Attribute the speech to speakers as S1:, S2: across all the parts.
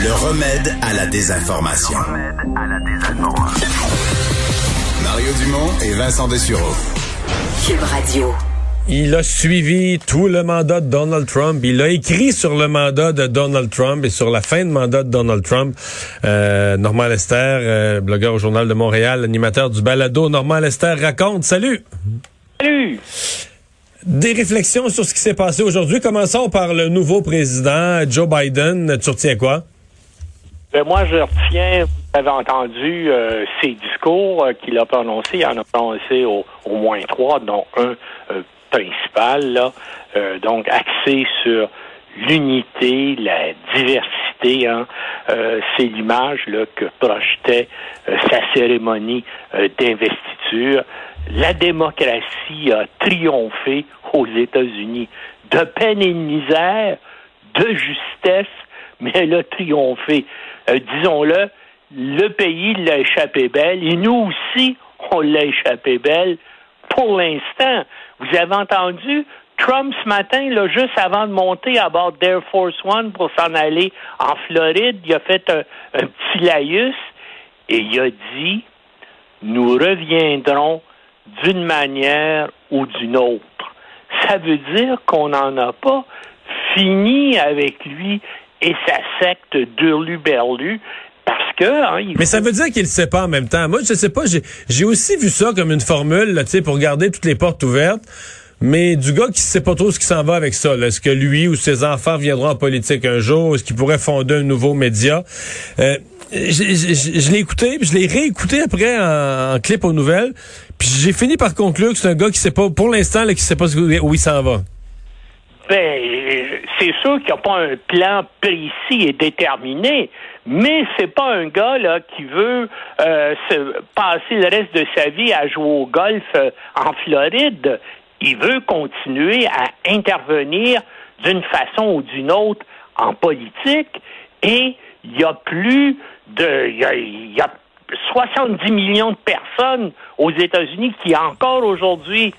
S1: Le remède à la désinformation. Mario Dumont et Vincent Dessureau.
S2: Cube Radio.
S3: Il a suivi tout le mandat de Donald Trump. Il a écrit sur le mandat de Donald Trump et sur la fin de mandat de Donald Trump. Euh, Normand Lester, euh, blogueur au Journal de Montréal, animateur du balado. Normand Lester raconte. Salut!
S4: Salut!
S3: Des réflexions sur ce qui s'est passé aujourd'hui. Commençons par le nouveau président, Joe Biden. Tu retiens quoi?
S4: Ben moi, je retiens, vous avez entendu euh, ses discours euh, qu'il a prononcés. Il en a prononcé au, moins trois, dont un euh, principal, euh, donc axé sur l'unité, la diversité. Hein. C'est l'image que projetait sa cérémonie d'investiture. La démocratie a triomphé aux États-Unis de peine et de misère, de justesse, mais elle a triomphé. Euh, disons-le, le pays l'a échappé belle et nous aussi, on l'a échappé belle pour l'instant. Vous avez entendu? Trump ce matin, juste avant de monter à bord d'Air Force One pour s'en aller en Floride, il a fait un, un petit laïus et il a dit nous reviendrons d'une manière ou d'une autre. Ça veut dire qu'on n'en a pas fini avec lui et sa secte d'Hurluberlu parce que... Hein, il
S3: Mais ça veut dire qu'il ne sait pas en même temps. Moi, je sais pas, j'ai- aussi vu ça comme une formule là, tu sais, pour garder toutes les portes ouvertes. Mais du gars qui sait pas trop ce qui s'en va avec ça, est-ce que lui ou ses enfants viendront en politique un jour, est-ce qu'il pourrait fonder un nouveau média? Euh, je je- je l'ai écouté, puis je l'ai réécouté après en, en clip aux nouvelles, puis j'ai fini par conclure que c'est un gars qui sait pas, pour l'instant, qui sait pas où il s'en va.
S4: Ben, c'est sûr qu'il n'y a pas un plan précis et déterminé, mais c'est pas un gars là qui veut euh, se passer le reste de sa vie à jouer au golf euh, en Floride. Il veut continuer à intervenir d'une façon ou d'une autre en politique et il y a plus de il y a 70 millions de personnes aux États-Unis qui encore aujourd'hui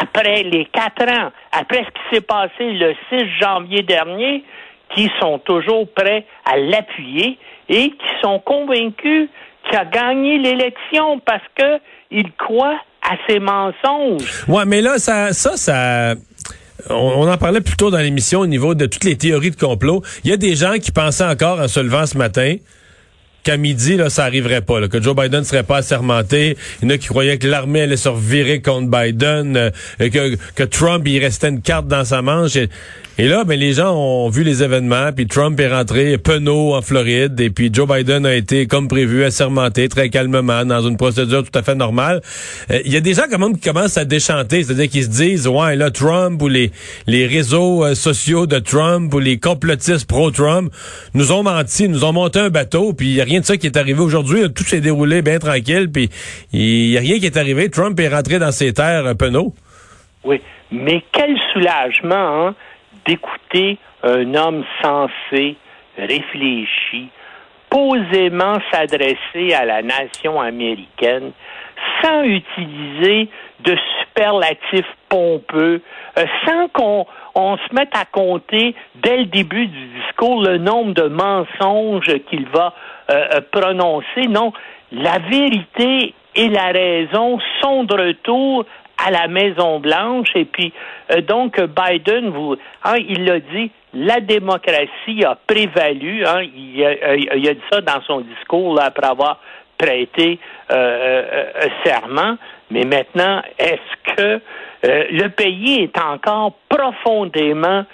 S4: après les quatre ans, après ce qui s'est passé le 6 janvier dernier, qui sont toujours prêts à l'appuyer et qui sont convaincus qu'il a gagné l'élection parce que il croit à ses mensonges.
S3: Ouais, mais là, ça, ça, ça. On, en parlait plus tôt dans l'émission au niveau de toutes les théories de complot. Il y a des gens qui pensaient encore en se levant ce matin qu'à midi, là, ça arriverait pas, que Joe Biden ne serait pas assermenté. Il y en a qui croyaient que l'armée allait se revirer contre Biden, euh, et que, que Trump, il restait une carte dans sa manche. Et là, ben, les gens ont vu les événements, puis Trump est rentré penaud en Floride, et puis Joe Biden a été, comme prévu, assermenté très calmement dans une procédure tout à fait normale. Euh, Il y a des gens quand même qui commencent à déchanter, c'est-à-dire qu'ils se disent, ouais, là, Trump ou les, les réseaux euh, sociaux de Trump ou les complotistes pro-Trump nous ont menti, nous ont monté un bateau, puis il n'y a rien de ça qui est arrivé aujourd'hui. Tout s'est déroulé bien tranquille, puis il n'y a rien qui est arrivé. Trump est rentré dans ses terres euh, penaud.
S4: Oui, mais quel soulagement hein, d'écouter un homme sensé, réfléchi, posément s'adresser à la nation américaine sans utiliser de superlatifs pompeux, euh, sans qu'on on se mette à compter dès le début du discours le nombre de mensonges qu'il va euh, euh, prononcer. Non, la vérité et la raison sont de retour à la Maison Blanche et puis euh, donc Biden vous hein, il l'a dit la démocratie a prévalu hein, il, a, euh, a dit ça dans son discours après avoir prêté euh, serment. Mais maintenant est-ce que le pays est encore profondément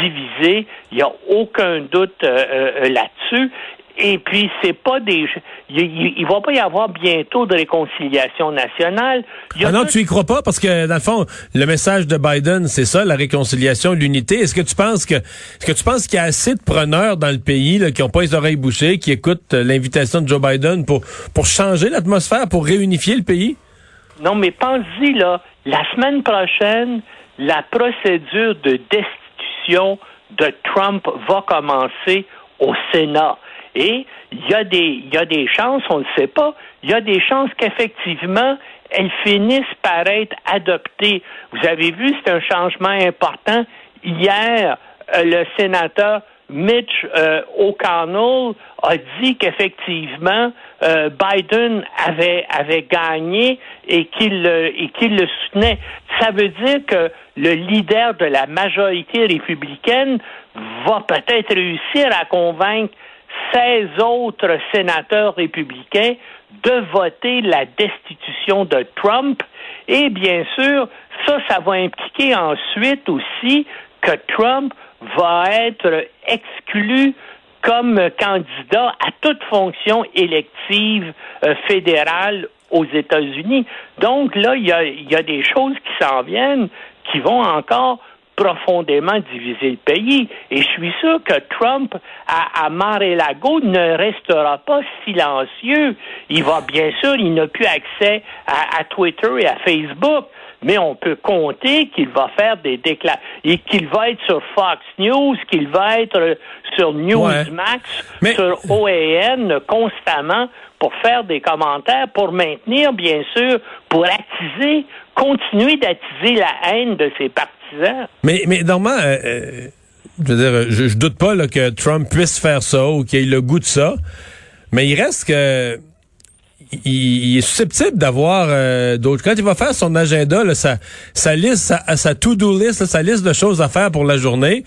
S4: divisé? Il n'y a aucun doute là-dessus Et puis, c'est pas des. Il, va pas y avoir bientôt de réconciliation nationale.
S3: Ah non, tu y crois pas parce que dans le fond, le message de Biden, c'est ça, la réconciliation, l'unité. Est-ce que tu penses que, est-ce que tu penses qu'il y a assez de preneurs dans le pays là, qui ont pas les oreilles bouchées, qui écoutent euh, l'invitation de Joe Biden pour pour changer l'atmosphère, pour réunifier le pays?
S4: Non, mais pense-y là, la semaine prochaine, la procédure de destitution de Trump va commencer au Sénat. Et il y, a des, y a des chances, on ne le sait pas, il y a des chances qu'effectivement, elles finissent par être adoptées. Vous avez vu, c'est un changement important. Hier, euh, le sénateur Mitch euh, O'Connell a dit qu'effectivement euh, Biden avait avait gagné et qu'il et qu'il le soutenait. Ça veut dire que le leader de la majorité républicaine va peut-être réussir à convaincre 16 autres sénateurs républicains de voter la destitution de Trump. Et bien sûr, ça, ça va impliquer ensuite aussi que Trump va être exclu comme candidat à toute fonction élective euh, fédérale aux États-Unis. Donc là, il y a, y a des choses qui s'en viennent qui vont encore profondément diviser le pays. Et je suis sûr que Trump, à, à Mar-a-Lago, ne restera pas silencieux. Il va, bien sûr, il n'a plus accès à, Twitter et à Facebook mais on peut compter qu'il va faire des déclarations, et qu'il va être sur Fox News, qu'il va être sur Newsmax, sur OAN constamment pour faire des commentaires, pour maintenir, bien sûr, pour attiser, continuer d'attiser la haine de ses
S3: mais, mais normalement, euh, euh, je veux dire, je, je doute pas là, que Trump puisse faire ça ou qu'il ait le goût de ça. Mais il reste que il, est susceptible d'avoir euh, d'autres. Quand il va faire son agenda, là, sa, sa liste, sa, sa to-do list, sa liste de choses à faire pour la journée,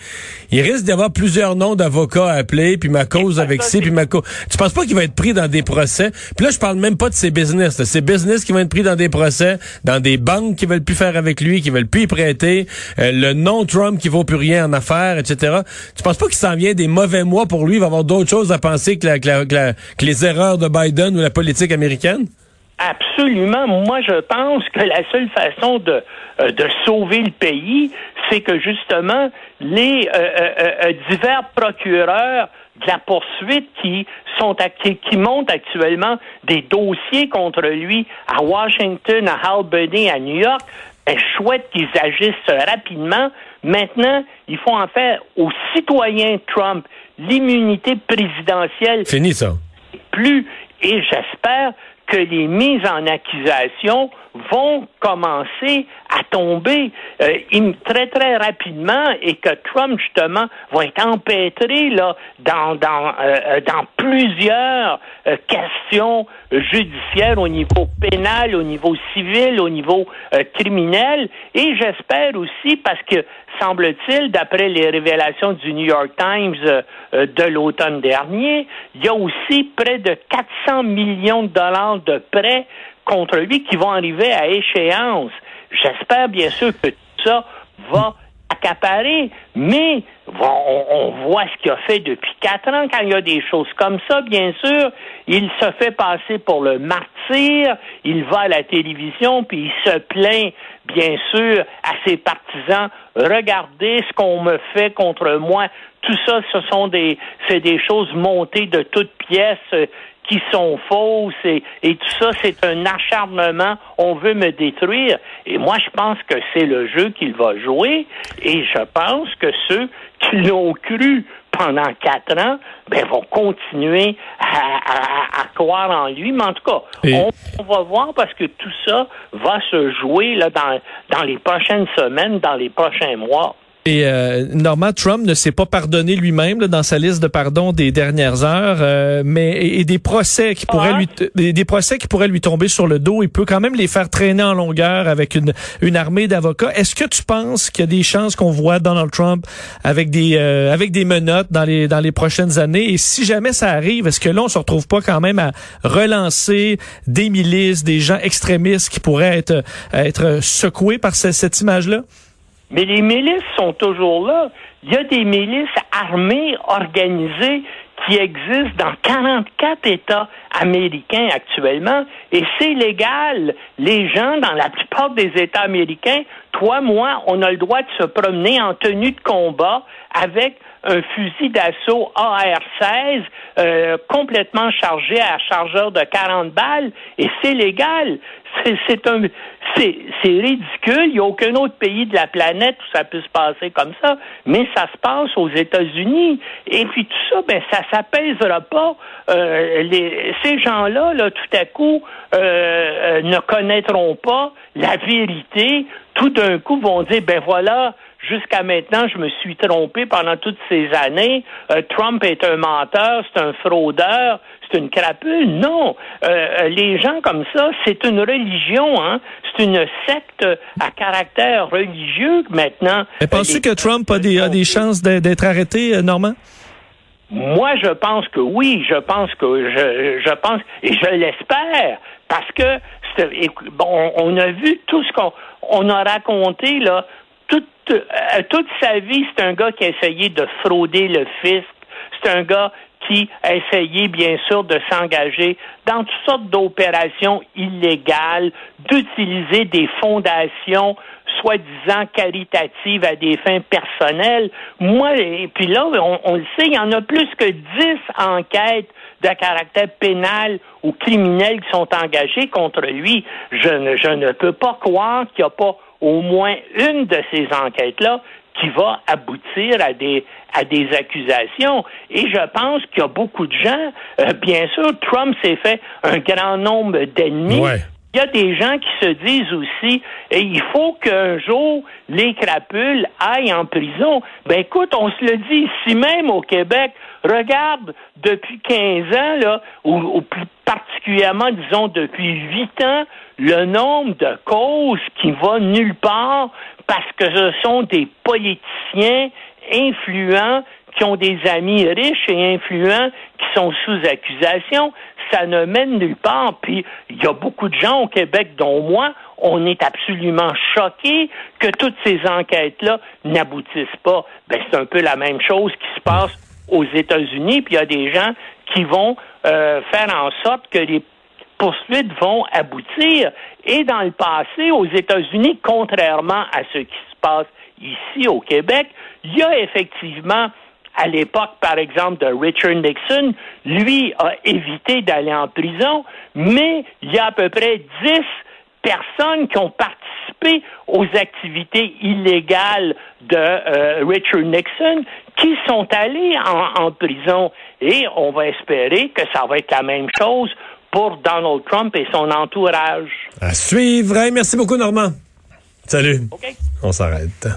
S3: il risque d'y avoir plusieurs noms d'avocats à appeler, puis ma cause avec ci, puis ma cause. Tu penses pas qu'il va être pris dans des procès? Puis là, je parle même pas de ses business. Ses business qui vont être pris dans des procès, dans des banques qui veulent plus faire avec lui, qui veulent plus y prêter, euh, le nom Trump qui vaut plus rien en affaires, etc. Tu penses pas qu'il s'en vient des mauvais mois pour lui? Il va avoir d'autres choses à penser que, la, que, que les erreurs de Biden ou la politique américaine?
S4: Absolument. Moi, je pense que la seule façon de, euh, de sauver le pays, c'est que justement les euh, euh, divers procureurs de la poursuite qui sont qui, qui, montent actuellement des dossiers contre lui à Washington, à Albany, à New York, ben, chouette qu'ils agissent rapidement. Maintenant, il faut en faire aux citoyens Trump l'immunité présidentielle.
S3: Fini ça.
S4: Plus et j'espère que les mises en accusation vont commencer à tomber euh, très très rapidement et que Trump justement va être empêtré là dans dans euh, dans plusieurs euh, questions judiciaires au niveau pénal, au niveau civil, au niveau criminel. Et j'espère aussi parce que semble-t-il d'après les révélations du New York Times de l'automne dernier, il y a aussi près de 400 millions de dollars de prêts contre lui qui vont arriver à échéance. J'espère bien sûr que tout ça va accaparer, mais on, voit ce qu'il a fait depuis quatre ans. Quand il y a des choses comme ça, bien sûr, il se fait passer pour le martyr, il va à la télévision, puis il se plaint, bien sûr, à ses partisans. Regardez ce qu'on me fait contre moi. Tout ça, ce sont des, c'est des choses montées de toutes pièces qui sont fausses et, tout ça, c'est un acharnement. On veut me détruire. Et moi, je pense que c'est le jeu qu'il va jouer. Et je pense que ceux qui l'ont cru pendant quatre ans, ben, vont continuer à, croire en lui. Mais en tout cas, on, va voir parce que tout ça va se jouer là, dans, dans les prochaines semaines, dans les prochains mois.
S5: Et euh, Norman Trump ne s'est pas pardonné lui-même dans sa liste de pardons des dernières heures, euh, mais et, des procès qui pourraient lui des, procès qui pourraient lui tomber sur le dos, il peut quand même les faire traîner en longueur avec une une armée d'avocats. Est-ce que tu penses qu'il y a des chances qu'on voit Donald Trump avec des euh, avec des menottes dans les dans les prochaines années? Et si jamais ça arrive, est-ce que là on se retrouve pas quand même à relancer des milices, des gens extrémistes qui pourraient être être secoués par cette image-là?
S4: Mais les milices sont toujours là. Il y a des milices armées, organisées, qui existe dans 44 États américains actuellement et c'est légal. Les gens dans la plupart des États américains, toi, moi, on a le droit de se promener en tenue de combat avec un fusil d'assaut AR-16 euh, complètement chargé à chargeur de 40 balles et c'est légal. C'est un c'est ridicule. Il n'y a aucun autre pays de la planète où ça peut se passer comme ça, mais ça se passe aux États-Unis. Et puis tout ça, ben ça s'apaisera pas. Euh, les, ces gens-là, là, tout à coup, euh, euh, ne connaîtront pas la vérité. Tout d'un coup, vont dire ben voilà jusqu'à maintenant, je me suis trompé pendant toutes ces années. Euh, Trump est un menteur, c'est un fraudeur, c'est une crapule. Non, euh, les gens comme ça, c'est une religion, hein. C'est une secte à caractère religieux maintenant.
S5: Mais penses-tu que Trump a des, a des chances d'être arrêté, euh, Normand?
S4: Moi, je pense que oui. Je pense que je, je pense et je l'espère parce que bon, on a vu tout ce qu'on on a raconté là toute, euh, toute sa vie, c'est un gars qui a essayé de frauder le fisc. C'est un gars qui a essayé, bien sûr, de s'engager dans toutes sortes d'opérations illégales, d'utiliser des fondations soi-disant caritatives à des fins personnelles. Moi, et puis là, on, le sait, il y en a plus que dix enquêtes de caractère pénal ou criminel qui sont engagées contre lui. Je ne, je ne peux pas croire qu'il n'y a pas au moins une de ces enquêtes-là qui va aboutir à des à des accusations. Et je pense qu'il y a beaucoup de gens. Euh, bien sûr, Trump s'est fait un grand nombre d'ennemis. Il y a des gens qui se disent aussi, et il faut qu'un jour les crapules aillent en prison. Ben écoute, on se le dit ici même au Québec. Regarde, depuis 15 ans, là, ou, plus particulièrement, disons, depuis 8 ans, le nombre de causes qui vont nulle part parce que ce sont des politiciens influents qui ont des amis riches et influents qui sont sous accusation, ça ne mène nulle part. Puis il y a beaucoup de gens au Québec, dont moi, on est absolument choqués que toutes ces enquêtes-là n'aboutissent pas. Ben, c'est un peu la même chose qui se passe aux États-Unis, puis il y a des gens qui vont euh, faire en sorte que les poursuites vont aboutir. Et dans le passé, aux États-Unis, contrairement à ce qui se passe ici au Québec, il y a effectivement à l'époque, par exemple, de Richard Nixon, lui a évité d'aller en prison, mais il y a à peu près dix personnes qui ont participé aux activités illégales de euh, Richard Nixon qui sont allés en, en, prison. Et on va espérer que ça va être la même chose pour Donald Trump et son entourage.
S3: À suivre. merci beaucoup, Normand. Salut. On s'arrête.